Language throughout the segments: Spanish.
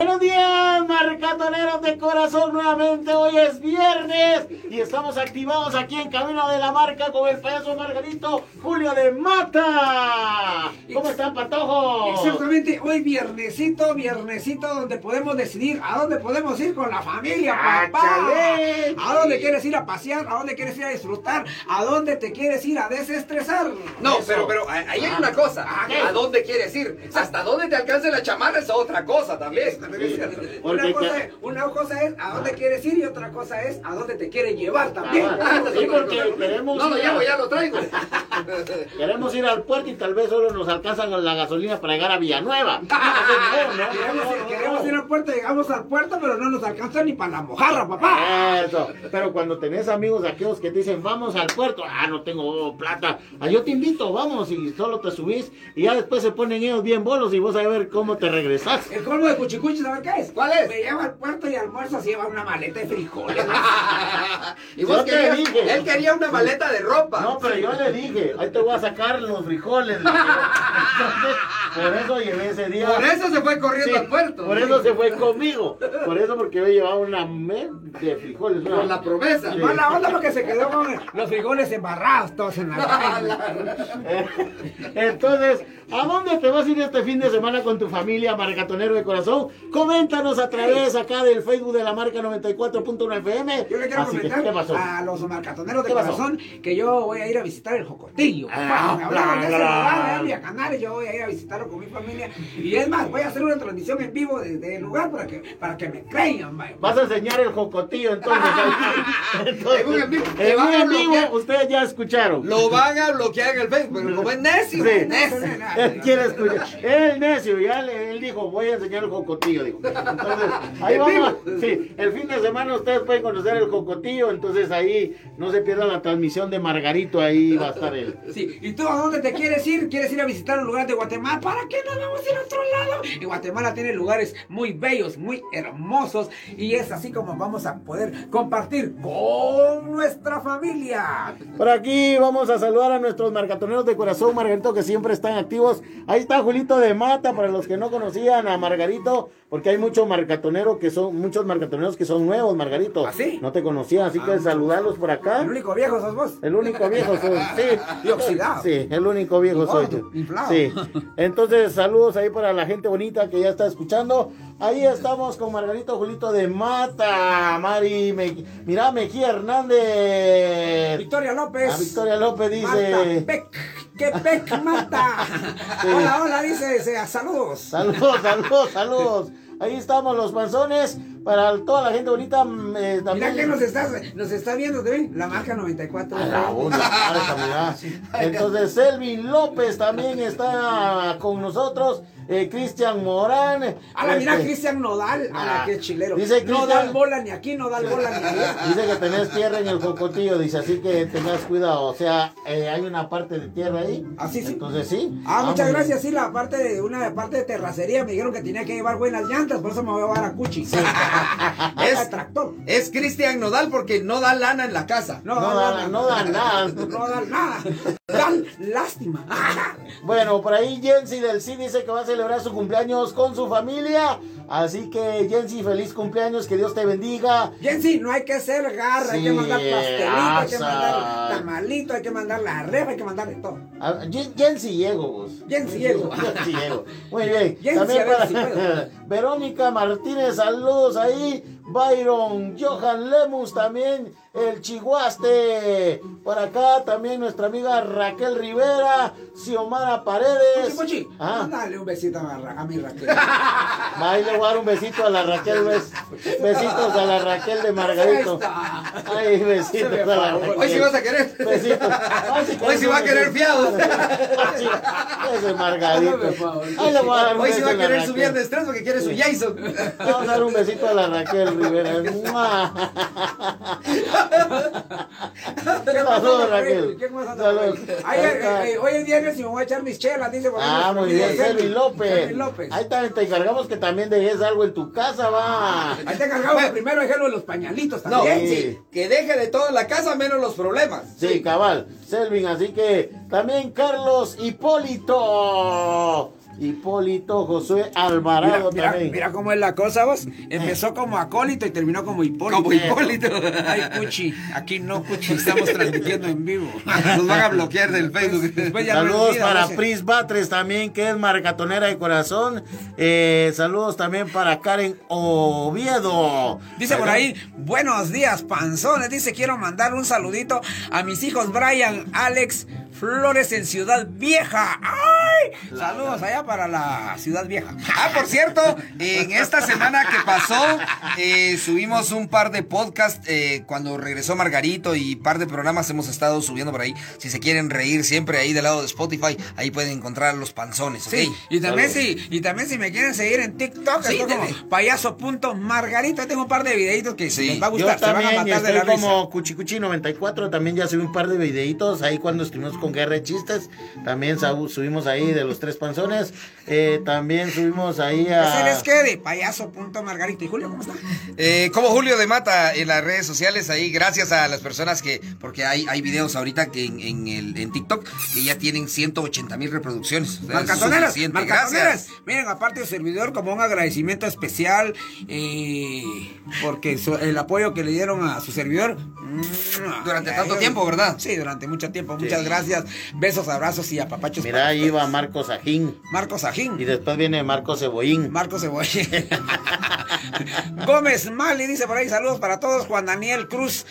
Buenos días, marcatoneros de corazón, nuevamente hoy es viernes y estamos activados aquí en Camino de la Marca con el payaso Margarito Julio de Mata. ¿Cómo están, Patojo? Exactamente, hoy viernesito, viernesito donde podemos decidir a dónde podemos ir con la familia, papá. ¿A dónde quieres ir a pasear? ¿A dónde quieres ir a disfrutar? ¿A dónde te quieres ir a desestresar? No, Eso. pero, pero ahí hay Ah. una cosa. Ah. ¿A dónde quieres ir? Hasta dónde te alcance la chamarra es otra cosa también. Una cosa, es, una cosa es a dónde quieres ir y otra cosa es a dónde te quiere llevar también. Sí, porque queremos No lo llevo, ya lo traigo. Queremos ir al puerto y tal vez solo nos alcanza la gasolina para llegar a Villanueva. Queremos, ir al puerto, llegamos al puerto, pero no nos alcanza ni para la mojarra, papá. Eso, pero cuando tenés amigos aquellos que te dicen vamos al puerto, ah, no tengo plata, ah, yo te invito, vamos, y solo te subís, y ya después se ponen ellos bien bolos y vos a ver cómo te regresás. El colmo de cuchicuchi, ¿sabes qué es? ¿Cuál es? Me lleva al puerto y almuerzo se lleva una maleta de frijoles. y vos Yo te querías- dije. él quería una maleta de ropa. No, pero yo le dije, ahí te voy a sacar los frijoles. Entonces, por eso llevé ese día. Por eso se fue corriendo Sí, al puerto. Por eso se fue conmigo. Por eso porque yo llevaba una me de frijoles. una- Con la promesa. Sí. Mala onda porque se quedó con los frijoles embarrados todos en la calle. Entonces, ¿a dónde te vas a ir este fin de semana con tu familia, Marcatonero de Corazón? Coméntanos a través acá del Facebook de la marca 94.1 FM. Yo le quiero Así comentar a los marcatoneros de corazón que yo voy a ir a visitar el Jocotillo. Ah, Me hablaron de ese claro. lugar, de Canales, yo voy a ir a visitarlo con mi familia. Y es más, voy a hacer una transmisión en vivo desde el lugar para que, para que me crean, vaya. Vas a enseñar el jocotillo entonces. entonces En un en vivo. en un en ustedes ya escucharon. Lo van a bloquear en el Facebook, pero como es necio, Sí. es necio. Él quiere escuchar. Él necio, ya le, él dijo, voy a enseñar el jocotillo. Entonces, ahí vamos. Sí, el fin de semana ustedes pueden conocer el jocotillo. Entonces ahí no se pierdan la transmisión de Margarito. Ahí va a estar él. Sí, ¿y tú a dónde te quieres ir? ¿Quieres ir a visitar un lugar de Guatemala? ¿Para qué nos vamos a ir a otro lado? Y Guatemala tiene lugares muy bellos, muy hermosos y es así como vamos a poder compartir con nuestra familia. Por aquí vamos a saludar a nuestros marcatoneros de corazón, Margarito, que siempre están activos. Ahí está Julito de Mata, para los que no conocían a Margarito, porque hay muchos marcatoneros que son, muchos marcatoneros que son nuevos, Margarito. ¿Ah, sí? No te conocían, así que Ah, saludarlos por acá. El único viejo sos vos. El único viejo soy, sí. Y oxidado. Sí, el único viejo soy. inflado. Sí. Entonces, saludos ahí para la gente bonita que ya está escuchando. Ahí estamos con Margarito Julito de Mata, Mari, Me- mira, Mejía Hernández. Victoria López. A Victoria López dice. Pec, que Pec mata. Sí. Hola, hola, dice, dice, saludos. Saludos, saludos, saludos. Ahí estamos los panzones. Para toda la gente bonita. eh, Mira también. que nos está, nos está viendo, ¿te ven? La marca 94. A la onda. Entonces, Selvin López también está con nosotros. Eh, Cristian Morán. A la mira, este, Cristian Nodal. A la Ah, que es chilero. dice no dan bola ni aquí, no dan bola ni allá. Dice que tenés tierra en el cocotillo, dice, así que tengas cuidado. O sea, eh, hay una parte de tierra ahí. Ah, sí, sí. Entonces sí. Ah, muchas gracias. Sí, la parte de una parte de terracería me dijeron que tenía que llevar buenas llantas, por eso me voy a llevar a Cuchi. Es- Es tractor. Es Cristian Nodal porque no da lana en la casa. No, No dan- nada. no dan nada. No dan nada. Dan lástima. Bueno, por ahí Jensi del sí dice que va a celebrar su cumpleaños con su familia. Así que Jensi, feliz cumpleaños, que Dios te bendiga. Jensi, no hay que hacer garra, hay que mandar pastelito, hay que mandar tamalito, hay que mandar la reja, hay que mandar de todo. Jen- Jensi vos. Jensi Diego. Jensi Diego. Muy bien. Jensi, También para si. Verónica Martínez, saludos ahí. Byron, Johan Lemus también, el Chiguaste. Por acá también nuestra amiga Raquel Rivera, Xiomara Paredes. Puchi, Ah. mándale un besito a, Ra- a mi Raquel. Ahí le voy a dar un besito a la Raquel, bes- besitos a la Raquel de Margarito. Ay, besitos a la Raquel. Hoy sí vas a querer. Besitos. Ay, si Hoy sí va a querer fiados. Ese Margarito. Ahí le voy a dar un Hoy sí va a querer su viernes 3 porque quiere su Jason. Vamos a dar un besito a la Raquel Rivera. ¿Qué Saludos, Raquel. ¿Qué más anda Saludos. por ahí? Ay, ay, ay, hoy es viernes y me voy a echar mis chelas, dice. por ahí Ah, muy bien, Selvi Selvi. López. Selvi López. Ahí también te encargamos que también dejes algo en tu casa, va. Ahí te encargamos que primero déjelo de los pañalitos No, también. Sí. sí, que deje de todo en la casa menos los problemas. Sí, cabal, Selvin, así que también Carlos Hipólito. Hipólito Josué Alvarado Mira, también. mira cómo es la cosa, vos. Empezó como acólito y terminó como Hipólito. Como Hipólito. Ay, Cuchi, aquí no, Cuchi, estamos transmitiendo en vivo. Nos van a bloquear del Facebook. Después ya no Saludos olvida, para. Pris Batres también, que es marcatonera de corazón. Eh, saludos también para Karen Oviedo. Dice por ahí, buenos días, panzones. Dice, quiero mandar un saludito a mis hijos Brian, Alex, Flores en Ciudad Vieja. ¡Ay! Saludos allá para la Ciudad Vieja. Ah, por cierto, en esta semana que pasó, eh, subimos un par de podcasts eh, cuando regresó Margarito y par de programas hemos estado subiendo por ahí. Si se quieren reír siempre ahí del lado de Spotify, ahí pueden encontrar los panzones. Sí, y también si, y también si me quieren seguir en TikTok, Sí, estoy como payaso.margarito. Ahí tengo un par de videitos que Sí. les va a Yo gustar, se van a también matar de estoy la risa. como Cuchicuchi94, también ya subí un par de videitos ahí cuando estuvimos con Guerra de Chistes, también subimos ahí de los tres panzones, Eh, también subimos ahí a... les quede, payaso.margarito. ¿Y Julio cómo está? Eh, como Julio de Mata en las redes sociales, ahí gracias a las personas que, porque hay, hay videos ahorita que en, en el, en TikTok que ya tienen 180 mil reproducciones. O sea. Miren, aparte del servidor, como un agradecimiento especial, eh, porque su- el apoyo que le dieron a su servidor. mm, Durante tanto tiempo, ¿verdad? Sí, durante mucho tiempo. Muchas gracias. Besos, abrazos y apapachos. Mira, ahí va Marcos Ajín, Marcos Ajín. Y después viene Marcos Cebollín. Marcos Cebolla. Gómez Mali dice por ahí saludos para todos. Juan Daniel Cruz.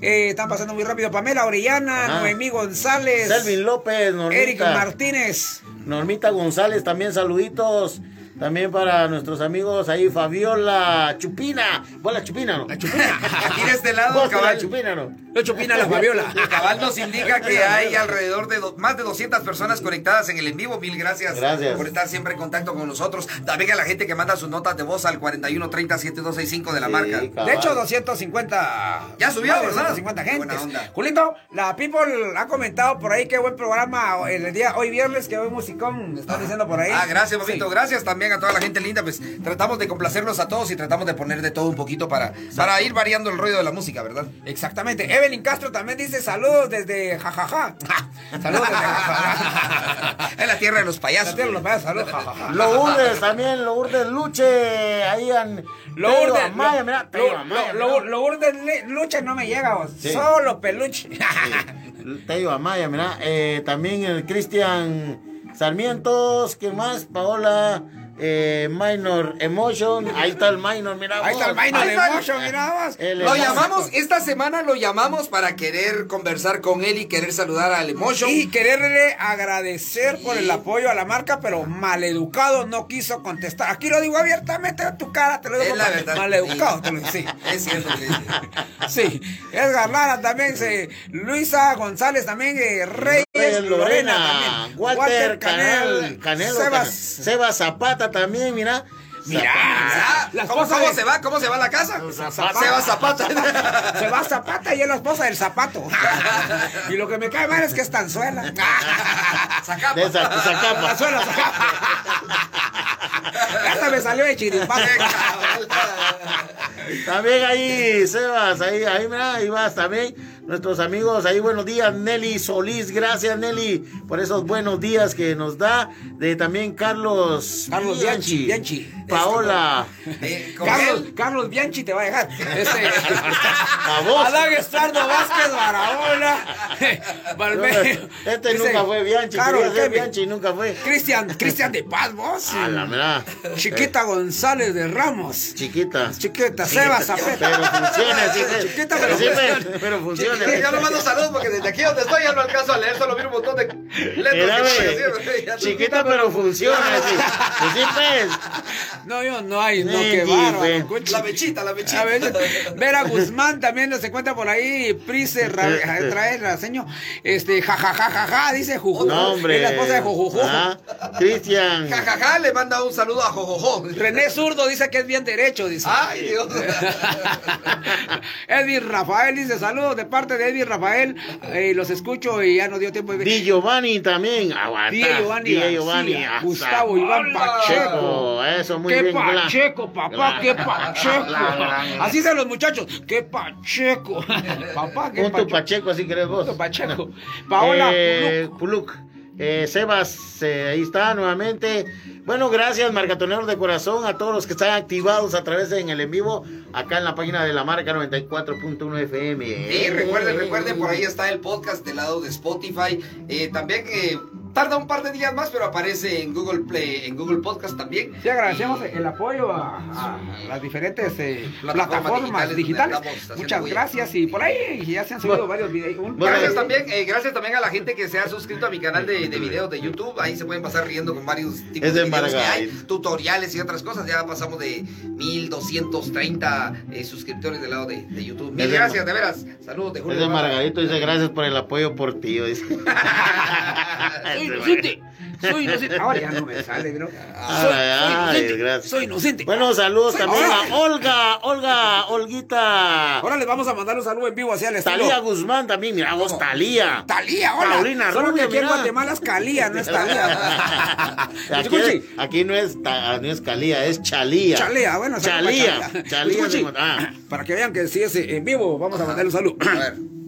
eh, están pasando muy rápido. Pamela Orellana, Ajá. Noemí González. Selvin López, Normita. Eric Martínez. Normita González, también saluditos. También para nuestros amigos ahí, Fabiola Chupina. ¿Vos la Chupina no? La Chupina. Aquí de este lado, ¿Vos la cabal, Chupina no? Lo chupina la Fabiola. cabal nos indica que hay alrededor de do- más de 200 personas conectadas en el en vivo. Mil gracias, Gracias. por estar siempre en contacto con nosotros. También a la gente que manda sus notas de voz al 41 30 7265 de la Sí, marca. cabal. De hecho, 250. Ya subió, ¿verdad? 250 Qué gentes. buena onda. Julito, la People ha comentado por ahí qué buen programa el día hoy viernes, que buen musicón. Están diciendo por ahí. Ah, gracias, papito. Sí. Gracias también a toda la gente linda. Pues tratamos de complacerlos a todos y tratamos de poner de todo un poquito para, para ir variando el ruido de la música, ¿verdad? Exactamente. Evelyn Castro también dice saludos desde jajaja. Saludos desde jajaja. es la tierra de los La payasos. tierra de los payasos, saludos. Lourdes también, Lourdes Luche. Ahí en. Lourdes, lo- mira, Lourdes Lucha no me llega, vos. Sí. solo peluche. Tello Amaya, mira. Eh, también el Cristian Sarmientos. ¿Qué más? Paola. Eh, Minor Emotion. Ahí está el Minor, mira. Ahí está el de está el- mira. El Lo emotion. llamamos, esta semana lo llamamos para querer conversar con él y querer saludar al Emotion. Y quererle agradecer por el apoyo a la marca, pero maleducado no quiso contestar. Aquí lo digo abiertamente a tu cara, te lo digo. Es la mal- verdad. Maleducado, te lo digo, sí. Es cierto Sí, Edgar Lara también, sí. Luisa González también, eh, Reyes, Lorena, Lorena, también, Walter, Canel, Canelo, Sebas, Sebas Zapata también, mira. Mira, ¿Cómo, cómo se va? ¿Cómo se va a la casa? Zapata. Se va Zapata. se va Zapata y es la esposa del zapato. y lo que me cae mal es que es tanzuela. Zacapa. De esa, Zacapa. Tanzuela, Zacapa. Esta me salió de chiripazo. También ahí, Sebas, ahí, ahí, mira, ahí vas también. Nuestros amigos, ahí buenos días, Nelly Solís, gracias Nelly por esos buenos días que nos da. De también Carlos, Carlos Bianchi, Bianchi. Paola, Eh, Carlos. Carlos Bianchi te va a dejar. Este, a vos. Adán Estrardo Vázquez Barahona. Valme- Este Dice, nunca fue Bianchi, Kevin, Bianchi nunca fue. Cristian, Cristian de Paz, vos. A la mira. Chiquita González de Ramos. Chiquita. Chiquita, Sebas. Pero funciona, sí. Chiquita, pero, pero sí, funciona. Ya no mando saludos porque desde aquí donde estoy ya no alcanzo a leer, solo miro un montón de letras Mira, que haciendo. chiquita pero funciona, sí. Pues sí, pues. No, yo no hay, no, Sí, qué sí, bárbaro. La mechita, la mechita. A ver, Vera Guzmán también nos encuentra por ahí. Prise Ra- trae la seño. Este, jajajajaja, dice Juju. No, hombre. Es la esposa de Jujuju. Ah, Cristian. Ja, ja, ja, le manda un saludo a Jojojo. René Zurdo dice que es bien derecho, dice. Ay, Dios. Edwin Rafael dice saludos de parte de Edwin Rafael. Eh, los escucho y ya no dio tiempo de Di Giovanni también. Aguanta. Di Giovanni, Di Giovanni. Gustavo Iván. Pacheco. Eso, muy ¡Qué Pacheco, papá! ¡Qué Pacheco! Así dicen los muchachos. ¡Qué Pacheco! Papá, qué Punto Pacheco. Pacheco, así querés vos. Punto Pacheco. Paola Eh, Puluk. Eh, Sebas, eh, ahí está nuevamente. Bueno, gracias, marcatoneros de corazón, a todos los que están activados a través de en el en vivo, acá en la página de la marca 94.1 FM. Y recuerden, recuerden, por ahí está el podcast del lado de Spotify. Eh, también que tarda un par de días más, pero aparece en Google Play, en Google Podcast también. Sí, agradecemos el apoyo a, a las diferentes eh, Plataformas plataformas digitales Muchas gracias y por ahí ya se han subido Bueno. varios videos. Un- Bueno, Gracias eh, también, eh, gracias también a la gente que se ha suscrito a mi canal de, de videos de YouTube. Ahí se pueden pasar riendo con varios tipos Es de de videos que hay, tutoriales y otras cosas. Ya pasamos de 1230 eh, suscriptores del lado de, de YouTube. Mil gracias, de veras. Saludos de Es Julio. Margarito, dice gracias por el apoyo por ti. Dice. Soy inocente. Ahora ya no me sale, ¿no? Ay, Soy, ay, soy inocente, gracias. soy inocente. Bueno, saludos Soy- también a Olga, Olga, Olguita. Ahora les vamos a mandar un saludo en vivo hacia el estilo. Talía Guzmán también, mira vos, Talía. Talía, hola. Paulina Solo Rubio, que aquí en. Guatemala es Calía, no es Talía. aquí, aquí no es, ta- no es Calía, es Chalía. Chalea, bueno, Chalía. Chalía. De- ah. Para que vean que sí es en vivo, vamos a mandarle un saludo. A ver.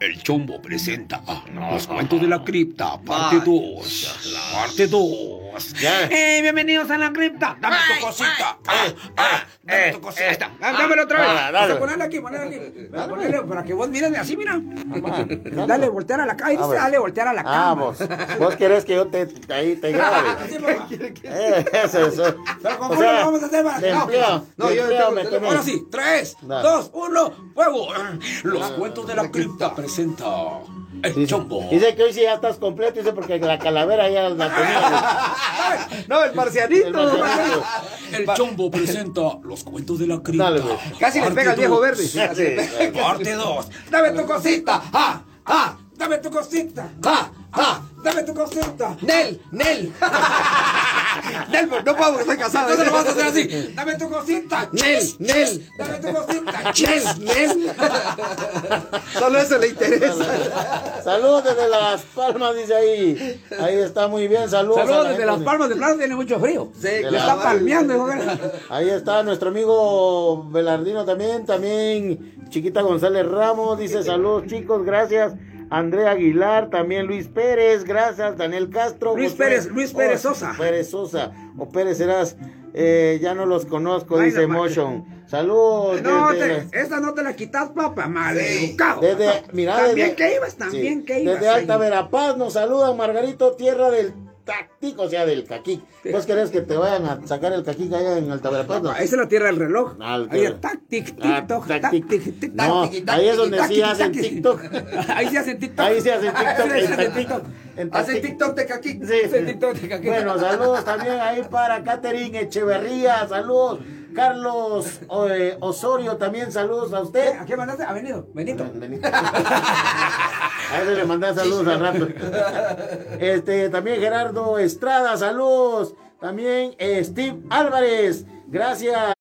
El Chombo presenta Los Cuentos de la Cripta, parte Ay, 2. Parte 2. Ya. Eh, bienvenidos a la cripta. Dame tu cosita. Ah, ah, dame tu cosita. Ah, Dámelo otra vez. Dale, dale. Ponele aquí, ponele aquí. Ponele para que vos mires así, mira. dale. Dale, voltear a la. Ah, bueno. Dale, voltear a la cámara. Ah, vos. Querés que yo te, ahí te grabe. Eh, eso, eso. Pero ¿cómo O sea, lo vamos a hacer? para- No, no, yo empleo tengo- me tengo- tomé. Ahora sí, 3, Dale. 2, 1, fuego. Los cuentos de la cripta presenta el Dice, chombo. dice que hoy sí ya estás completo, dice porque la calavera ya la tenía. No, el marcianito. El marcianito. El chombo presenta los cuentos de la cripta. Dale. Casi le pega al viejo verde. Sí, Parte 2. Dame tu cosita. ¡Ah! ¡Ah! Dame tu cosita. ¡Ah! ¡Ah! Dame tu cosita. Nel, Nel. Nel, no puedo porque estoy casado. Entonces lo vamos a hacer así. Dame tu cosita. Nel, Nel. Dame tu cosita. Nel, Nel. Solo eso le interesa. Saludos desde Las Palmas, dice ahí. Ahí está muy bien, saludos. Saludos la desde gente Las Palmas de Plata, tiene mucho frío. Sí, Le está palmeando, Ahí está nuestro amigo Belardino también, también Chiquita González Ramos, dice saludos chicos, gracias. Andrea Aguilar, también Luis Pérez, gracias. Daniel Castro. Luis Pérez, Luis Pérez Oh, Sosa. Pérez Sosa, o Pérez serás, eh, ya no los conozco, Ay, dice. Motion. Saludos. No, desde- te- esa no te la quitas, papá, mal educado. Desde, mira, también desde- que ibas, también sí, que ibas. Desde Alta ahí. Verapaz nos saluda Margarito, tierra del Tactic, o sea, del Caquic. ¿Vos querés que te vayan a sacar el Caquic allá en Alta Verapaz? no? Esa es la tierra del reloj. Ah, el Ahí es tac, tic, Ah, tic, toc, tac, tac, tic. tic, tic, No, ahí es donde sí hacen. TikTok. Ahí sí hacen TikTok. Ahí sí hacen TikTok, hacen Tactic. TikTok. Tactic. TikTok de Caquic. Sí. Hacen TikTok de Caquic. Bueno, saludos también ahí para Catherine Echeverría, saludos. Carlos eh, Osorio, también saludos a usted. ¿A qué mandaste? Ha venido, Benito. A ese le mandé saludos al rato. Este, también Gerardo Estrada, saludos. También eh, Steve Álvarez, gracias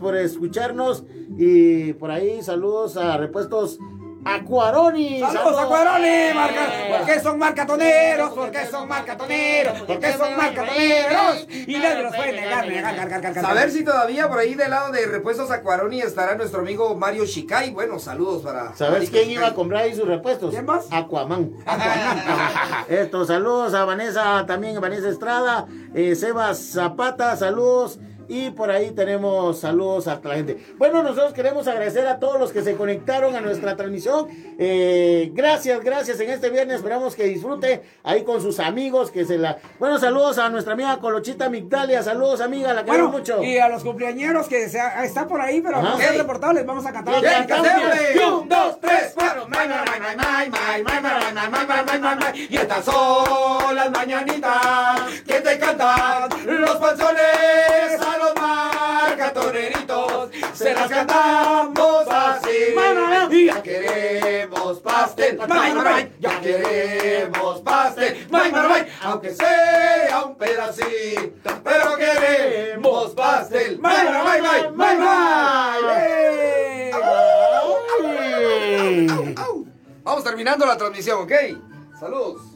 por escucharnos. Y por ahí saludos a Repuestos Acuaroni. Saludos a Cuaroni, marca, ¿por qué son marcatoneros? ¿Por qué son marcatoneros? ¿Por qué son marcatoneros? Y nadie los puede negar, negar, negar, negar, negar. A ver si todavía por ahí del lado de Repuestos Acuaroni estará nuestro amigo Mario Shikai. Bueno, saludos para. ¿Sabes quién Shikai. iba a comprar ahí sus repuestos? ¿Quién más? Aquaman. Esto, saludos a Vanessa, también a Vanessa Estrada, eh, Sebas Zapata, saludos. Y por ahí tenemos saludos a toda la gente. Bueno, nosotros queremos agradecer a todos los que se conectaron a nuestra transmisión. Gracias, gracias en este viernes. Esperamos que disfrute ahí con sus amigos. que se la Bueno, saludos a nuestra amiga Colochita Migdalia. Saludos, amiga, la queremos mucho. Y a los cumpleañeros que se ha... están por ahí, pero no sean reportables. Vamos a cantar. Un, dos, tres, cuatro. Y estas son las mañanitas que te cantan los panzones las cantamos así. Ya queremos pastel. Ya queremos pastel. Aunque sea un pedacito, pero queremos pastel. Vamos terminando la transmisión, ¿ok? Saludos.